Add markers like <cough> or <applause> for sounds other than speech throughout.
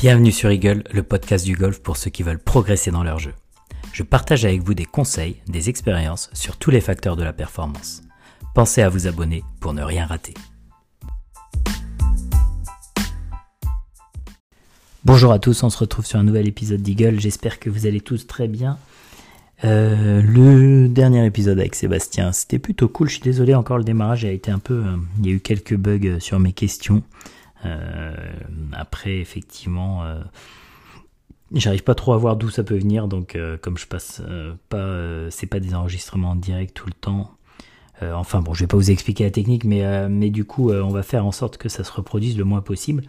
Bienvenue sur Eagle, le podcast du golf pour ceux qui veulent progresser dans leur jeu. Je partage avec vous des conseils, des expériences sur tous les facteurs de la performance. Pensez à vous abonner pour ne rien rater. Bonjour à tous, on se retrouve sur un nouvel épisode d'Eagle. J'espère que vous allez tous très bien. Euh, le dernier épisode avec Sébastien, c'était plutôt cool. Je suis désolé encore, le démarrage a été un peu. Euh, il y a eu quelques bugs sur mes questions. Euh, après, effectivement, j'arrive pas trop à voir d'où ça peut venir. Donc, comme je passe pas, c'est pas des enregistrements en direct tout le temps. enfin bon, je vais pas vous expliquer la technique, mais mais du coup, on va faire en sorte que ça se reproduise le moins possible.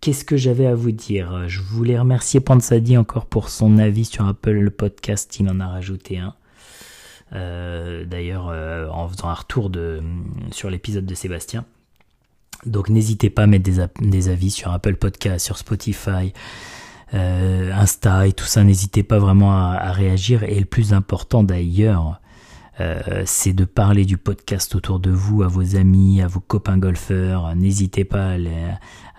Qu'est-ce que j'avais à vous dire? Je voulais remercier Pansadi encore pour son avis sur Apple le podcast. Il en a rajouté un. Euh, d'ailleurs, euh, en faisant un retour de, sur l'épisode de Sébastien. Donc n'hésitez pas à mettre des, avis sur Apple Podcast, sur Spotify, euh, Insta et tout ça. N'hésitez pas vraiment à, réagir. Et le plus important d'ailleurs, c'est de parler du podcast autour de vous, à vos amis, à vos copains golfeurs. N'hésitez pas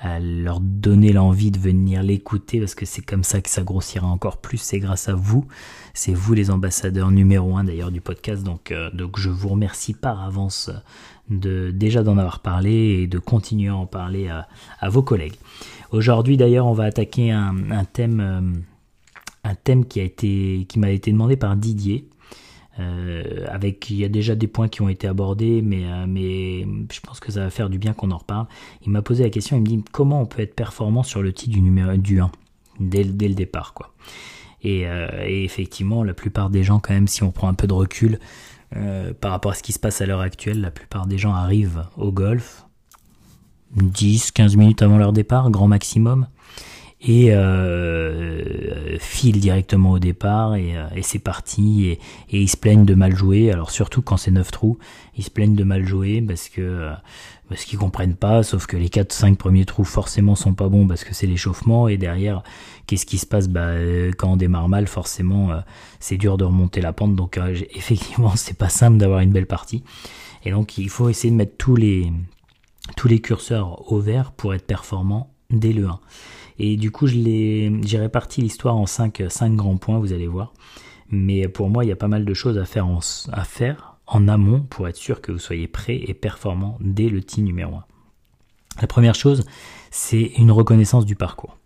à, leur donner l'envie de venir l'écouter parce que c'est comme ça que ça grossira encore plus. C'est grâce à vous. C'est vous les ambassadeurs numéro un d'ailleurs du podcast. Donc, euh, je vous remercie par avance de déjà d'en avoir parlé et de continuer à en parler à, vos collègues. Aujourd'hui d'ailleurs on va attaquer un, thème euh, un thème qui a été qui m'a été demandé par Didier. Euh, avec il y a déjà des points qui ont été abordés, mais, euh, mais je pense que ça va faire du bien qu'on en reparle. Il m'a posé la question, il me dit comment on peut être performant sur le titre du numéro du 1 dès, dès le départ quoi. Euh, et, effectivement, la plupart des gens, quand même, si on prend un peu de recul par rapport à ce qui se passe à l'heure actuelle, la plupart des gens arrivent au golf 10-15 minutes avant leur départ, grand maximum et euh, file directement au départ et, euh, c'est parti. Et, ils se plaignent de mal jouer. Alors surtout quand c'est 9 trous ils se plaignent de mal jouer parce que euh, parce qu'ils comprennent pas. Sauf que les 4 5 premiers trous forcément sont pas bons parce que c'est l'échauffement. Et derrière qu'est-ce qui se passe? Bah euh, quand on démarre mal forcément c'est dur de remonter la pente. Donc <laughs> effectivement c'est pas simple d'avoir une belle partie. Et donc il faut essayer de mettre tous les tous les curseurs au vert pour être performant dès le 1 et du coup, j'ai réparti l'histoire en 5 cinq, grands points, vous allez voir. Mais pour moi, il y a pas mal de choses à faire en, amont pour être sûr que vous soyez prêt et performant dès le tee numéro 1. La première chose, c'est une reconnaissance du parcours.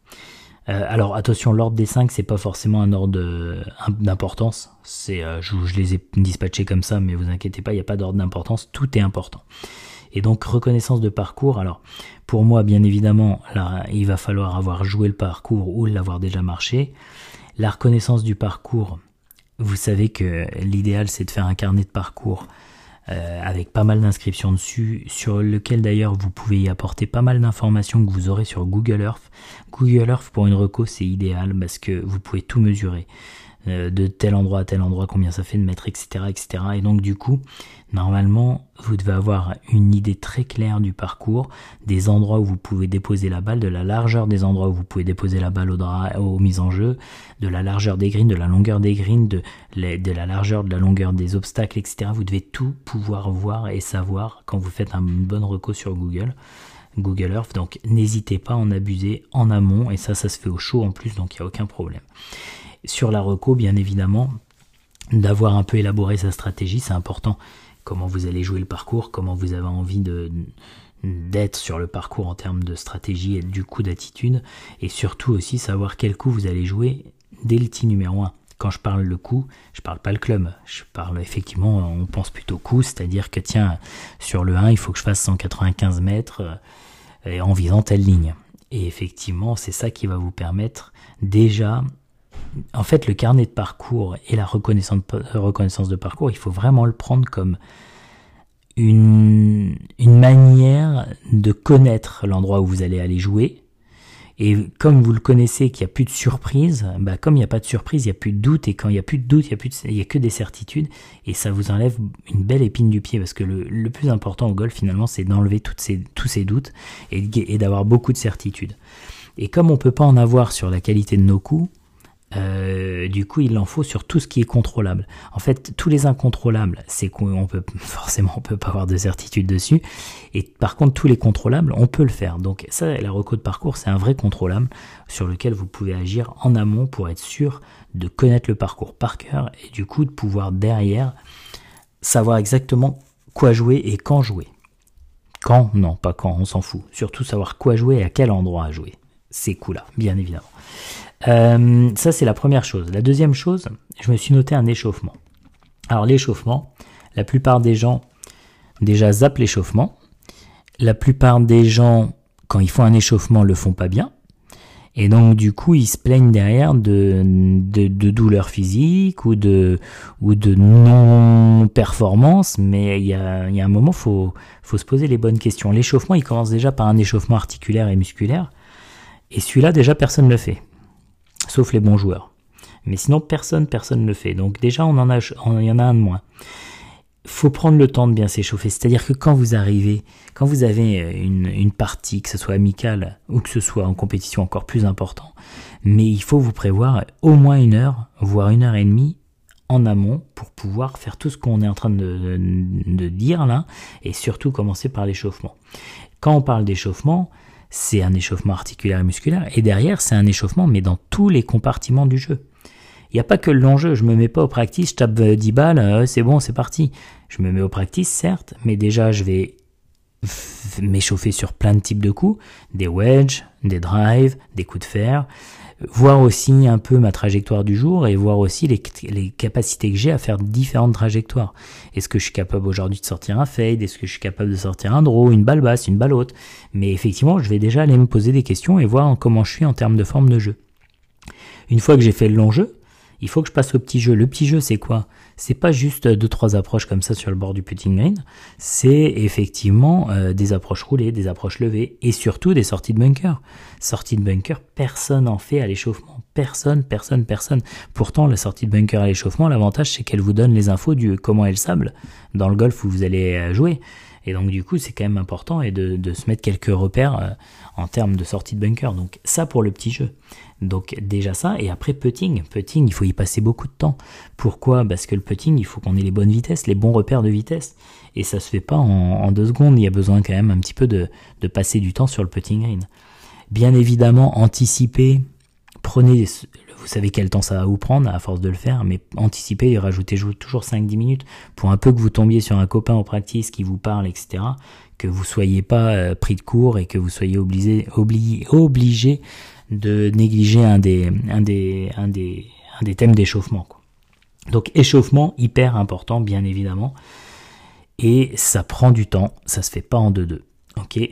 Euh, alors attention, l'ordre des 5, c'est pas forcément un ordre d'importance. C'est, euh, je, je, les ai dispatchés comme ça, mais vous inquiétez pas, il n'y a pas d'ordre d'importance. Tout est important. Et donc reconnaissance de parcours. Alors pour moi, bien évidemment, là, il va falloir avoir joué le parcours ou l'avoir déjà marché. La reconnaissance du parcours, vous savez que l'idéal c'est de faire un carnet de parcours euh, avec pas mal d'inscriptions dessus, sur lequel d'ailleurs vous pouvez y apporter pas mal d'informations que vous aurez sur Google Earth. Google Earth pour une reco c'est idéal parce que vous pouvez tout mesurer. Euh, de tel endroit à tel endroit, combien ça fait de mètres, etc., etc. Et donc du coup, normalement, vous devez avoir une idée très claire du parcours, des endroits où vous pouvez déposer la balle, de la largeur des endroits où vous pouvez déposer la balle au aux mises en jeu, de la largeur des greens, de la longueur des greens, de, de la largeur, de la longueur des obstacles, etc. Vous devez tout pouvoir voir et savoir quand vous faites un bon reco sur Google. Google Earth. Donc n'hésitez pas à en abuser en amont et ça, ça se fait au chaud en plus, donc il n'y a aucun problème. Sur la reco, bien évidemment, d'avoir un peu élaboré sa stratégie, c'est important. Comment vous allez jouer le parcours, comment vous avez envie de d'être sur le parcours en termes de stratégie et du coup d'attitude, et surtout aussi savoir quel coup vous allez jouer dès le tee numéro 1. Quand je parle le coup, je parle pas le club, je parle effectivement, on pense plutôt coup, c'est-à-dire que tiens, sur le 1, il faut que je fasse 195 mètres euh, en visant telle ligne. Et effectivement, c'est ça qui va vous permettre déjà en fait, le carnet de parcours et la reconnaissance, de parcours, il faut vraiment le prendre comme une, manière de connaître l'endroit où vous allez aller jouer. Et comme vous le connaissez, qu'il n'y a plus de surprise, bah comme il n'y a pas de surprise, il n'y a plus de doute. Et quand il n'y a plus de doute, il n'y a, plus a que des certitudes. Et ça vous enlève une belle épine du pied. Parce que le, plus important au golf, finalement, c'est d'enlever ces, tous ces doutes et, et d'avoir beaucoup de certitudes. Et comme on ne peut pas en avoir sur la qualité de nos coups, euh, du coup, il en faut sur tout ce qui est contrôlable. En fait, tous les incontrôlables, c'est qu'on peut <laughs> forcément on peut pas avoir de certitude dessus. Et par contre, tous les contrôlables, on peut le faire. Donc ça, la reco de parcours, c'est un vrai contrôlable sur lequel vous pouvez agir en amont pour être sûr de connaître le parcours par cœur et du coup de pouvoir derrière savoir exactement quoi jouer et quand jouer. Quand? Non, pas quand, on s'en fout. Surtout savoir quoi jouer et à quel endroit jouer. C'est cool là, bien évidemment. Euh, ça, c'est la première chose. La deuxième chose, je me suis noté un échauffement. Alors, l'échauffement, la plupart des gens déjà zappent l'échauffement. La plupart des gens, quand ils font un échauffement, le font pas bien. Et donc du coup, ils se plaignent derrière de, de, douleurs physiques ou de, ou de non-performance. Mais il y a, y a un moment, faut, faut se poser les bonnes questions. L'échauffement, il commence déjà par un échauffement articulaire et musculaire. Et celui-là, déjà, personne ne le fait sauf les bons joueurs. Mais sinon, personne, personne ne le fait. Donc déjà, on en a, il y en a un de moins. Faut prendre le temps de bien s'échauffer. C'est-à-dire que quand vous arrivez, quand vous avez euh, une, partie, que ce soit amicale ou que ce soit en compétition encore plus important, mais il faut vous prévoir au moins une heure, voire une heure et demie en amont pour pouvoir faire tout ce qu'on est en train de, de dire là et surtout commencer par l'échauffement. Quand on parle d'échauffement, c'est un échauffement articulaire et musculaire, et derrière, c'est un échauffement, mais dans tous les compartiments du jeu. Il n'y a pas que le long jeu, je me mets pas au practice, je tape 10 balles, euh, c'est bon, c'est parti. Je me mets au practice, certes, mais déjà, je vais m'échauffer sur plein de types de coups, des wedges, des drives, des coups de fer, voir aussi un peu ma trajectoire du jour et voir aussi les, capacités que j'ai à faire différentes trajectoires. Est-ce que je suis capable aujourd'hui de sortir un fade? Est-ce que je suis capable de sortir un draw, une balle basse, une balle haute? Mais effectivement, je vais déjà aller me poser des questions et voir comment je suis en termes de forme de jeu. Une fois que j'ai fait le long jeu, il faut que je passe au petit jeu. Le petit jeu, c'est quoi? C'est pas juste deux trois approches comme ça sur le bord du putting green. C'est effectivement euh, des approches roulées, des approches levées et surtout des sorties de bunker. Sortie de bunker, personne en fait à l'échauffement. Personne, personne, personne. Pourtant, la sortie de bunker à l'échauffement, l'avantage c'est qu'elle vous donne les infos du comment est le sable dans le golf où vous allez euh, jouer. Et donc du coup, c'est quand même important et de, se mettre quelques repères euh, en termes de sortie de bunker. Donc ça pour le petit jeu. Donc déjà ça, et après putting. Putting, il faut y passer beaucoup de temps. Pourquoi? Parce que le putting, il faut qu'on ait les bonnes vitesses, les bons repères de vitesse. Et ça se fait pas en, deux secondes, il y a besoin quand même un petit peu de, de passer du temps sur le putting green. Bien évidemment, anticiper, prenez, vous savez quel temps ça va vous prendre à force de le faire, mais anticiper et rajouter toujours 5-10 minutes pour un peu que vous tombiez sur un copain en practice qui vous parle, etc. Que vous soyez pas euh, pris de court et que vous soyez obligé, obligé, obligé de négliger un des, un des, un des, un des thèmes d'échauffement. Donc échauffement hyper important bien évidemment et ça prend du temps, ça se fait pas en deux-deux.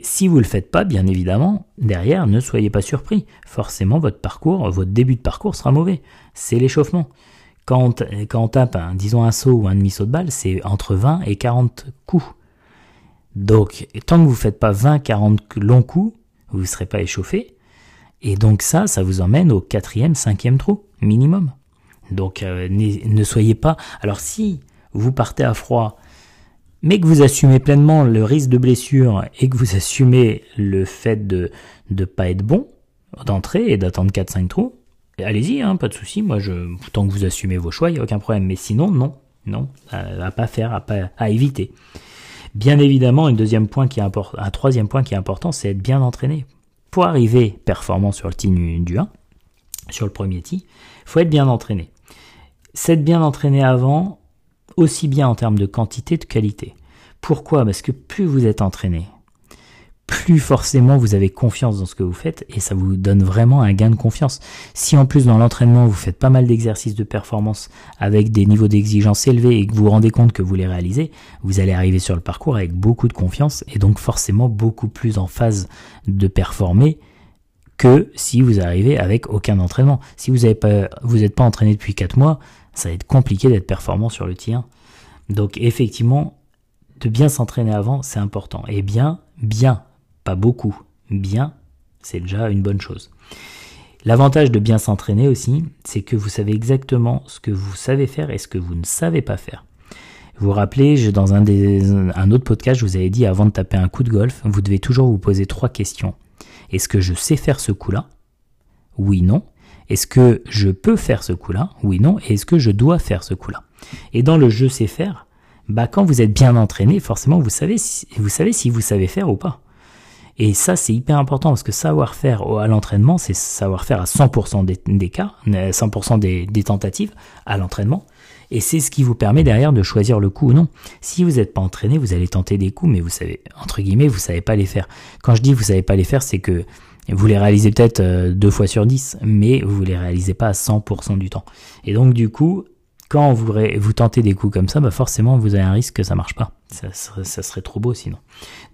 Si vous le faites pas, bien évidemment, derrière, ne soyez pas surpris. Forcément, votre parcours, votre début de parcours sera mauvais. C'est l'échauffement. Quand, quand on tape, un, disons un saut ou un demi-saut de balle, c'est entre 20 et 40 coups. Donc, tant que vous ne faites pas 20-40 longs coups, vous ne serez pas échauffé. Et donc ça, ça vous emmène au quatrième, cinquième trou, minimum. Donc euh, ne soyez pas... Alors si vous partez à froid, mais que vous assumez pleinement le risque de blessure et que vous assumez le fait de ne pas être bon d'entrée et d'attendre 4-5 trous, allez-y, hein, pas de souci. Moi, je, tant que vous assumez vos choix, il n'y a aucun problème. Mais sinon, non, non, à, pas faire, à, pas, à éviter. Bien évidemment, un deuxième point qui un troisième point qui est important, c'est être bien entraîné pour arriver performant sur le tee du 1, sur le premier tee, faut être bien entraîné. C'est bien entraîné avant, aussi bien en termes de quantité que de qualité. Pourquoi? Parce que plus vous êtes entraîné, plus forcément vous avez confiance dans ce que vous faites et ça vous donne vraiment un gain de confiance. Si en plus dans l'entraînement vous faites pas mal d'exercices de performance avec des niveaux d'exigence élevés et que vous vous rendez compte que vous les réalisez, vous allez arriver sur le parcours avec beaucoup de confiance et donc forcément beaucoup plus en phase de performer que si vous arrivez avec aucun entraînement. Si vous n'êtes pas, pas entraîné depuis 4 mois, ça va être compliqué d'être performant sur le tien. Donc effectivement, de bien s'entraîner avant, c'est important. Et bien, bien, pas beaucoup, bien, c'est déjà une bonne chose. L'avantage de bien s'entraîner aussi, c'est que vous savez exactement ce que vous savez faire et ce que vous ne savez pas faire. Vous vous rappelez, dans un, un autre podcast, je vous avais dit avant de taper un coup de golf, vous devez toujours vous poser trois questions. Est-ce que je sais faire ce coup-là? Oui, non. Est-ce que je peux faire ce coup-là? Oui, non. Et est-ce que je dois faire ce coup-là? Et dans le je sais faire, bah quand vous êtes bien entraîné, forcément vous savez si, vous savez si vous savez faire ou pas. Et ça c'est hyper important parce que savoir faire à l'entraînement, c'est savoir faire à 100% des, cas, 100% des, des tentatives à l'entraînement. Et c'est ce qui vous permet derrière de choisir le coup ou non. Si vous n'êtes pas entraîné, vous allez tenter des coups, mais vous savez, entre guillemets, vous savez pas les faire. Quand je dis vous savez pas les faire, c'est que vous les réalisez peut-être euh, deux fois sur dix, mais vous les réalisez pas à 100% du temps. Et donc du coup, quand vous, vous tentez des coups comme ça, bah forcément vous avez un risque que ça marche pas. Ça serait, trop beau sinon.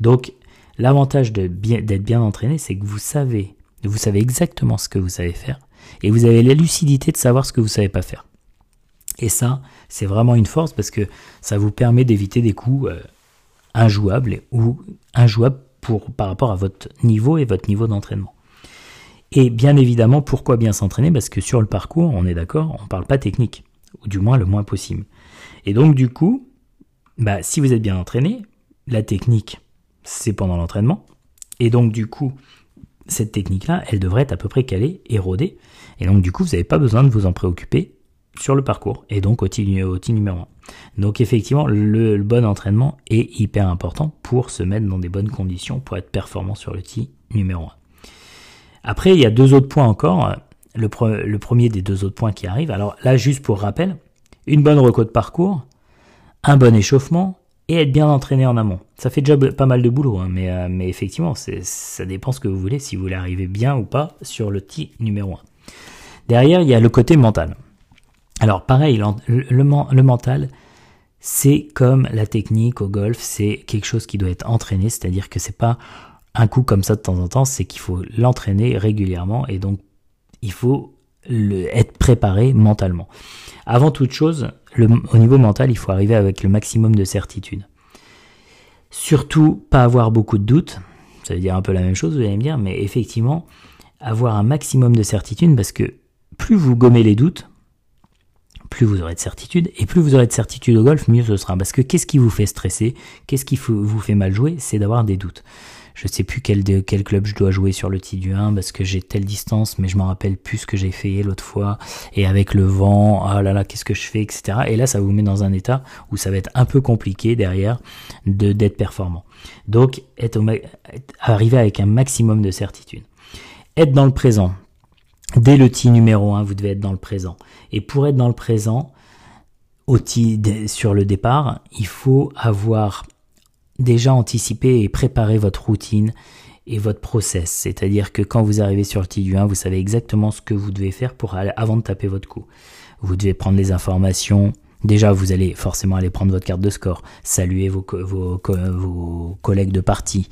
Donc l'avantage d'être bien, bien entraîné, c'est que vous savez, vous savez exactement ce que vous savez faire, et vous avez la lucidité de savoir ce que vous savez pas faire. Et ça, c'est vraiment une force parce que ça vous permet d'éviter des coups euh, injouables ou injouables par rapport à votre niveau et votre niveau d'entraînement. Et bien évidemment, pourquoi bien s'entraîner? Parce que sur le parcours, on est d'accord, on ne parle pas technique, ou du moins le moins possible. Et donc du coup, bah, si vous êtes bien entraîné, la technique, c'est pendant l'entraînement. Et donc du coup, cette technique-là, elle devrait être à peu près calée, érodée. Et donc du coup, vous n'avez pas besoin de vous en préoccuper sur le parcours et donc au TI, numéro 1. Donc effectivement, le, bon entraînement est hyper important pour se mettre dans des bonnes conditions pour être performant sur le TI numéro 1. Après, il y a deux autres points encore. Le, premier des deux autres points qui arrivent. Alors là, juste pour rappel, une bonne reco de parcours, un bon échauffement et être bien entraîné en amont. Ça fait déjà pas mal de boulot, hein, mais, euh, mais effectivement, ça dépend ce que vous voulez, si vous voulez arriver bien ou pas sur le TI numéro 1. Derrière, il y a le côté mental. Alors pareil, le, mental, c'est comme la technique au golf, c'est quelque chose qui doit être entraîné, c'est-à-dire que c'est pas un coup comme ça de temps en temps, c'est qu'il faut l'entraîner régulièrement et donc il faut être préparé mentalement. Avant toute chose, au niveau mental, il faut arriver avec le maximum de certitude. Surtout, pas avoir beaucoup de doutes. Ça veut dire un peu la même chose, vous allez me dire, mais effectivement, avoir un maximum de certitude parce que plus vous gommez les doutes, plus vous aurez de certitude, et plus vous aurez de certitude au golf, mieux ce sera. Parce que qu'est-ce qui vous fait stresser? Qu'est-ce qui vous fait mal jouer? C'est d'avoir des doutes. Je sais plus quel, club je dois jouer sur le tee du 1 parce que j'ai telle distance, mais je m'en rappelle plus ce que j'ai fait l'autre fois. Et avec le vent, ah là là, qu'est-ce que je fais, etc. Et là, ça vous met dans un état où ça va être un peu compliqué derrière de d'être performant. Donc, arriver avec un maximum de certitude. Être dans le présent. Dès le tee numéro 1, vous devez être dans le présent. Et pour être dans le présent, sur le départ, il faut avoir déjà anticipé et préparé votre routine et votre process. C'est-à-dire que quand vous arrivez sur le tee du 1, vous savez exactement ce que vous devez faire pour avant de taper votre coup. Vous devez prendre les informations. Déjà, vous allez forcément aller prendre votre carte de score, saluer vos collègues de partie.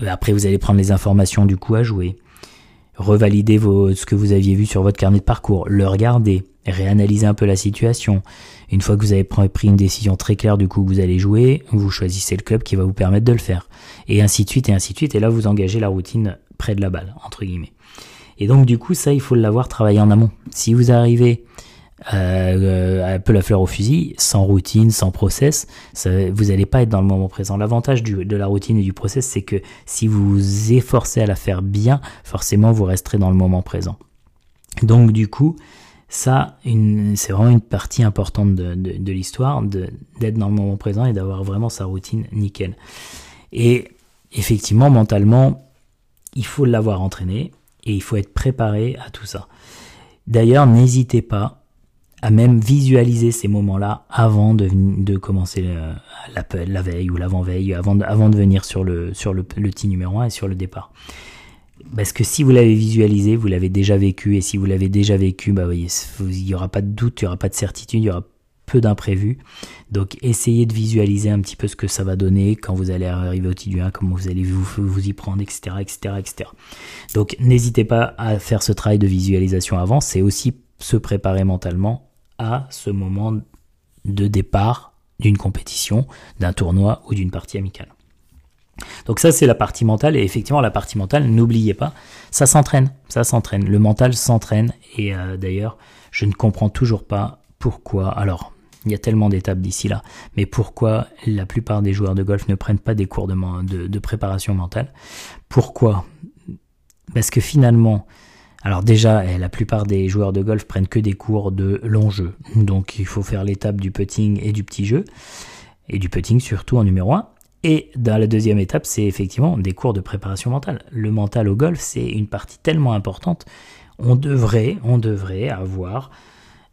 Après, vous allez prendre les informations du coup à jouer revalider vos, ce que vous aviez vu sur votre carnet de parcours, le regarder, réanalyser un peu la situation. Une fois que vous avez pris une décision très claire du coup que vous allez jouer, vous choisissez le club qui va vous permettre de le faire. Et ainsi de suite, et ainsi de suite. Et là, vous engagez la routine près de la balle, entre guillemets. Et donc, du coup, ça, il faut l'avoir travaillé en amont. Si vous arrivez euh, un peu la fleur au fusil, sans routine, sans process, vous n'allez pas être dans le moment présent. L'avantage de la routine et du process, c'est que si vous vous efforcez à la faire bien, forcément vous resterez dans le moment présent. Donc du coup, ça, c'est vraiment une partie importante de, de, de l'histoire, d'être dans le moment présent et d'avoir vraiment sa routine nickel. Et effectivement, mentalement, il faut l'avoir entraîné et il faut être préparé à tout ça. D'ailleurs, n'hésitez pas à même visualiser ces moments-là avant de, de commencer la, veille ou l'avant-veille, avant, avant de venir sur le, sur le, le numéro 1 et sur le départ. Parce que si vous l'avez visualisé, vous l'avez déjà vécu, et si vous l'avez déjà vécu, bah il n'y aura pas de doute, il n'y aura pas de certitude, il y aura peu d'imprévus. Donc essayez de visualiser un petit peu ce que ça va donner quand vous allez arriver au T du 1, comment vous allez vous, vous y prendre, etc. etc., etc. Donc n'hésitez pas à faire ce travail de visualisation avant, c'est aussi se préparer mentalement à ce moment de départ d'une compétition, d'un tournoi ou d'une partie amicale. Donc ça c'est la partie mentale. Et effectivement la partie mentale, n'oubliez pas, ça s'entraîne, ça s'entraîne, le mental s'entraîne. Et euh, d'ailleurs je ne comprends toujours pas pourquoi, alors il y a tellement d'étapes d'ici là, mais pourquoi la plupart des joueurs de golf ne prennent pas des cours de, de préparation mentale? Pourquoi? Parce que finalement, Alors déjà, eh, la plupart des joueurs de golf prennent que des cours de long jeu. Donc il faut faire l'étape du putting et du petit jeu. Et du putting surtout en numéro 1. Et dans la deuxième étape, c'est effectivement des cours de préparation mentale. Le mental au golf, c'est une partie tellement importante. On devrait, on devrait avoir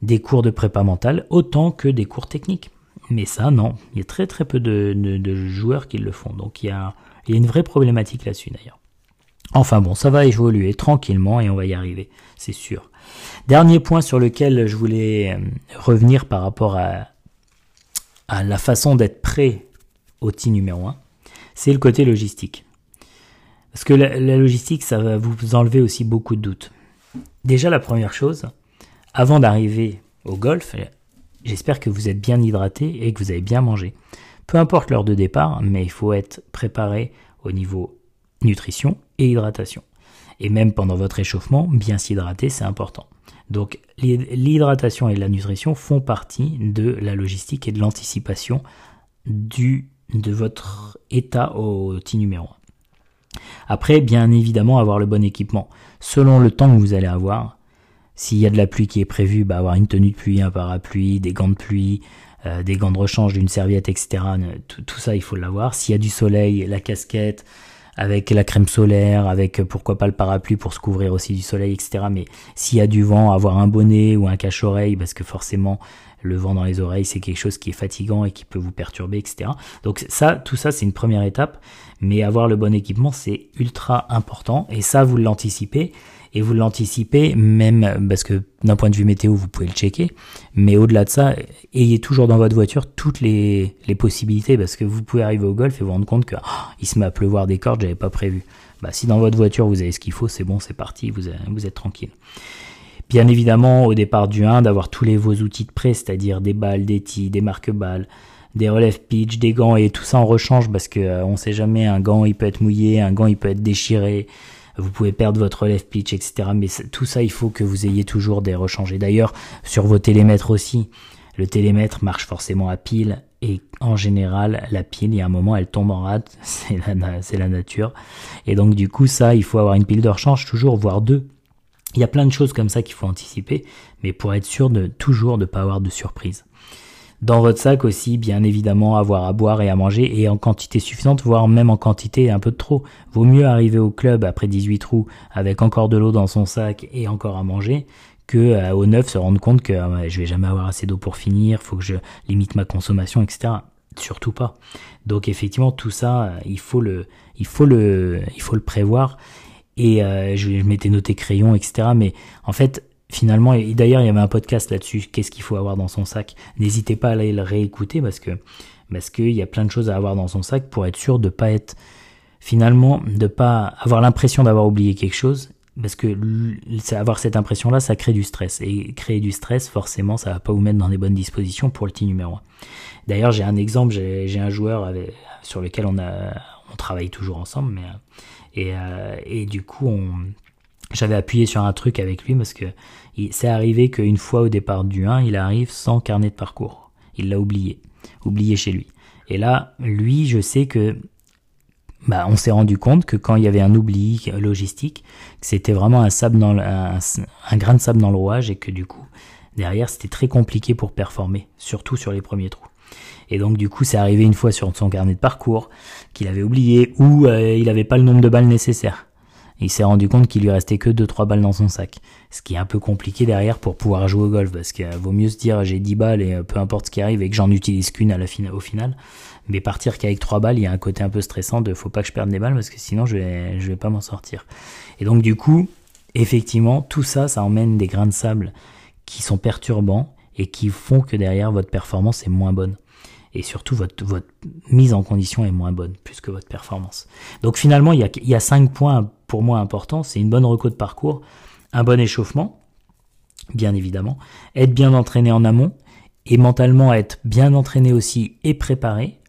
des cours de prépa mentale autant que des cours techniques. Mais ça, non. Il y a très très peu de, joueurs qui le font. Donc il y a, il y a une vraie problématique là-dessus d'ailleurs. Enfin bon, ça va évoluer tranquillement et on va y arriver, c'est sûr. Dernier point sur lequel je voulais euh, revenir par rapport à, la façon d'être prêt au TI numéro 1, c'est le côté logistique. Parce que la, logistique, ça va vous enlever aussi beaucoup de doutes. Déjà, la première chose, avant d'arriver au golf, j'espère que vous êtes bien hydraté et que vous avez bien mangé. Peu importe l'heure de départ, mais il faut être préparé au niveau nutrition hydratation. Et même pendant votre échauffement, bien s'hydrater, c'est important. Donc l'hydratation et la nutrition font partie de la logistique et de l'anticipation de votre état au T numéro 1. Après, bien évidemment, avoir le bon équipement. Selon le temps que vous allez avoir, s'il y a de la pluie qui est prévue, bah, avoir une tenue de pluie, un parapluie, des gants de pluie, euh, des gants de rechange, d'une serviette, etc. Tout, tout ça, il faut l'avoir. S'il y a du soleil, la casquette, avec la crème solaire, avec euh, pourquoi pas le parapluie pour se couvrir aussi du soleil, etc. Mais s'il y a du vent, avoir un bonnet ou un cache-oreille, parce que forcément le vent dans les oreilles, c'est quelque chose qui est fatigant et qui peut vous perturber, etc. Donc ça, tout ça, c'est une première étape. Mais avoir le bon équipement, c'est ultra important. Et ça, vous l'anticipez et vous l'anticipez même parce que d'un point de vue météo vous pouvez le checker. Mais au-delà de ça ayez toujours dans votre voiture toutes les, possibilités parce que vous pouvez arriver au golf et vous rendre compte que oh, il se met à pleuvoir des cordes j'avais pas prévu. Bah, si dans votre voiture vous avez ce qu'il faut c'est bon c'est parti vous, vous êtes tranquille. Bien évidemment, au départ du 1, d'avoir tous les vos outils de prêt, c'est-à-dire des balles, des tis, des marque-balles, des relèves pitch, des gants et tout ça en rechange parce que euh, on sait jamais, un gant il peut être mouillé, un gant il peut être déchiré, vous pouvez perdre votre relève pitch, etc. Mais tout ça, il faut que vous ayez toujours des rechangés. D'ailleurs, sur vos télémètres aussi, le télémètre marche forcément à pile et en général, la pile, il y a un moment, elle tombe en rate, <laughs> c'est la, c'est la nature. Et donc, du coup, ça, il faut avoir une pile de rechange toujours, voire deux. Il y a plein de choses comme ça qu'il faut anticiper, mais pour être sûr de toujours ne pas avoir de surprise. Dans votre sac aussi, bien évidemment, avoir à boire et à manger et en quantité suffisante, voire même en quantité un peu de trop. Vaut mieux arriver au club après 18 trous avec encore de l'eau dans son sac et encore à manger que euh, au neuf se rendre compte que euh, je vais jamais avoir assez d'eau pour finir, faut que je limite ma consommation, etc. Surtout pas. Donc effectivement, tout ça, euh, il faut le, il faut le, il faut le prévoir. Et je, je m'étais noté crayon, etc. Mais en fait, finalement, et d'ailleurs il y avait un podcast là-dessus, qu'est-ce qu'il faut avoir dans son sac. N'hésitez pas à aller le réécouter parce que parce qu'il y a plein de choses à avoir dans son sac pour être sûr de pas être finalement de pas avoir l'impression d'avoir oublié quelque chose parce que avoir cette impression là ça crée du stress et créer du stress forcément ça va pas vous mettre dans les bonnes dispositions pour le petit numéro 1 d'ailleurs j'ai un exemple j'ai un joueur sur lequel on a on travaille toujours ensemble mais et, euh, et du coup on j'avais appuyé sur un truc avec lui parce que c'est arrivé qu'une fois au départ du 1, il arrive sans carnet de parcours. Il l'a oublié, oublié chez lui. Et là, lui, je sais que bah, on s'est rendu compte que quand il y avait un oubli logistique, que c'était vraiment un sable dans un, un, grain de sable dans le rouage et que du coup, derrière, c'était très compliqué pour performer, surtout sur les premiers trous. Et donc du coup, c'est arrivé une fois sur son carnet de parcours qu'il avait oublié ou euh, il n'avait pas le nombre de balles nécessaires il s'est rendu compte qu'il lui restait que 2-3 balles dans son sac. Ce qui est un peu compliqué derrière pour pouvoir jouer au golf, parce qu'il vaut mieux se dire j'ai 10 balles et euh, peu importe ce qui arrive et que j'en utilise qu'une au final. Mais partir qu'avec 3 balles, il y a un côté un peu stressant de faut pas que je perde des balles parce que sinon je vais, je vais pas m'en sortir. Et donc du coup, effectivement, tout ça, ça emmène des grains de sable qui sont perturbants et qui font que derrière votre performance est moins bonne et surtout votre, votre mise en condition est moins bonne plus que votre performance. Donc finalement, il y a, il y a cinq points pour moi importants. C'est une bonne reco de parcours, un bon échauffement, bien évidemment, être bien entraîné en amont et mentalement être bien entraîné aussi et préparé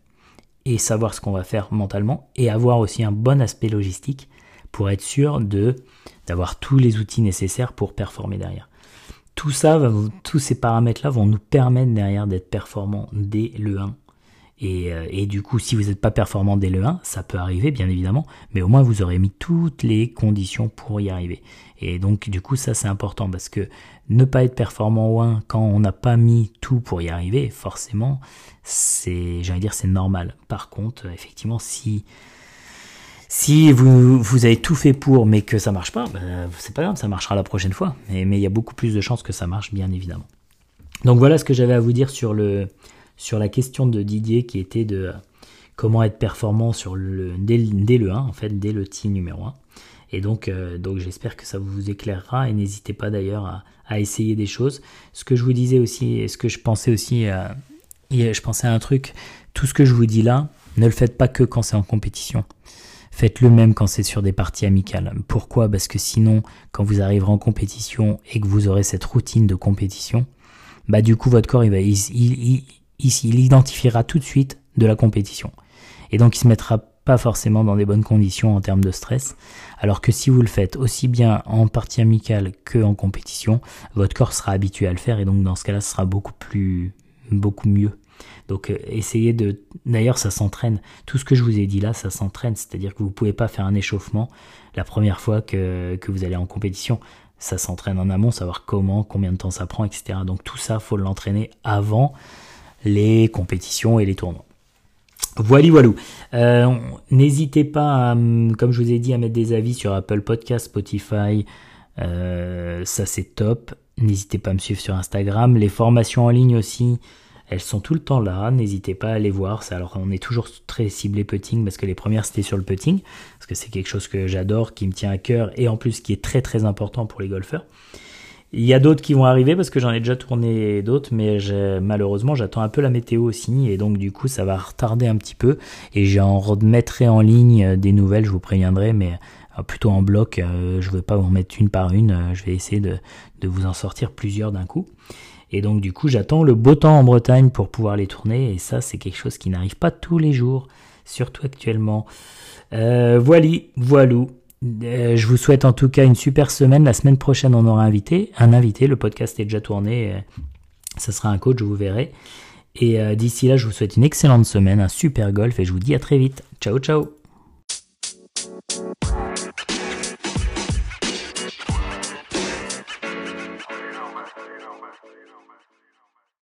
et savoir ce qu'on va faire mentalement et avoir aussi un bon aspect logistique pour être sûr de d'avoir tous les outils nécessaires pour performer derrière tout ça, tous ces paramètres-là vont nous permettre derrière d'être performants dès le 1 Et, euh, et, du coup, si vous n'êtes pas performant dès le 1, ça peut arriver, bien évidemment, mais au moins vous aurez mis toutes les conditions pour y arriver. Et donc, du coup, ça c'est important parce que ne pas être performant au 1 quand on n'a pas mis tout pour y arriver, forcément, c'est, j'allais dire, c'est normal. Par contre, effectivement, si si vous, vous avez tout fait pour, mais que ça marche pas, ben, c'est pas grave, ça marchera la prochaine fois. Mais il y a beaucoup plus de chances que ça marche, bien évidemment. Donc voilà ce que j'avais à vous dire sur le, sur la question de Didier qui était de comment être performant sur le, dès, le 1, en fait, dès le T numéro 1. Et donc, euh, donc j'espère que ça vous éclairera et n'hésitez pas d'ailleurs à, essayer des choses. Ce que je vous disais aussi, et ce que je pensais aussi, euh, je pensais à un truc, tout ce que je vous dis là, ne le faites pas que quand c'est en compétition. Faites le même quand c'est sur des parties amicales. Pourquoi? Parce que sinon, quand vous arriverez en compétition et que vous aurez cette routine de compétition, bah du coup votre corps il va, il, identifiera tout de suite de la compétition. Et donc il se mettra pas forcément dans des bonnes conditions en termes de stress. Alors que si vous le faites aussi bien en partie amicale que en compétition, votre corps sera habitué à le faire et donc dans ce cas-là, ce sera beaucoup plus, beaucoup mieux. Donc euh, essayez de... D'ailleurs, ça s'entraîne. Tout ce que je vous ai dit là, ça s'entraîne. C'est-à-dire que vous pouvez pas faire un échauffement la première fois que, que vous allez en compétition ça s'entraîne en amont, savoir comment, combien de temps ça prend, etc. Donc tout ça, faut l'entraîner avant les compétitions et les tournois. Voilà, voilà. Euh, N'hésitez pas, comme je vous ai dit, à mettre des avis sur Apple Podcast, Spotify. Euh, ça c'est top. N'hésitez pas à me suivre sur Instagram. Les formations en ligne aussi, elles sont tout le temps là, n'hésitez pas à aller voir. Alors on est toujours très ciblé putting parce que les premières c'était sur le putting, parce que c'est quelque chose que j'adore, qui me tient à cœur et en plus qui est très très important pour les golfeurs. Il y a d'autres qui vont arriver parce que j'en ai déjà tourné d'autres, mais malheureusement j'attends un peu la météo aussi et donc du coup ça va retarder un petit peu et j'en remettrai en ligne euh, des nouvelles, je vous préviendrai, mais euh, plutôt en bloc, euh, je ne vais pas vous en mettre une par une, je vais essayer de, vous en sortir plusieurs d'un coup. Et donc du coup, j'attends le beau temps en Bretagne pour pouvoir les tourner. Et ça, c'est quelque chose qui n'arrive pas tous les jours, surtout actuellement. Euh, voilà, voilou. Euh, je vous souhaite en tout cas une super semaine. La semaine prochaine, on aura invité, un invité. Le podcast est déjà tourné. Euh, ça sera un coach, vous verrez. Et euh, d'ici là, je vous souhaite une excellente semaine, un super golf et je vous dis à très vite. Ciao, ciao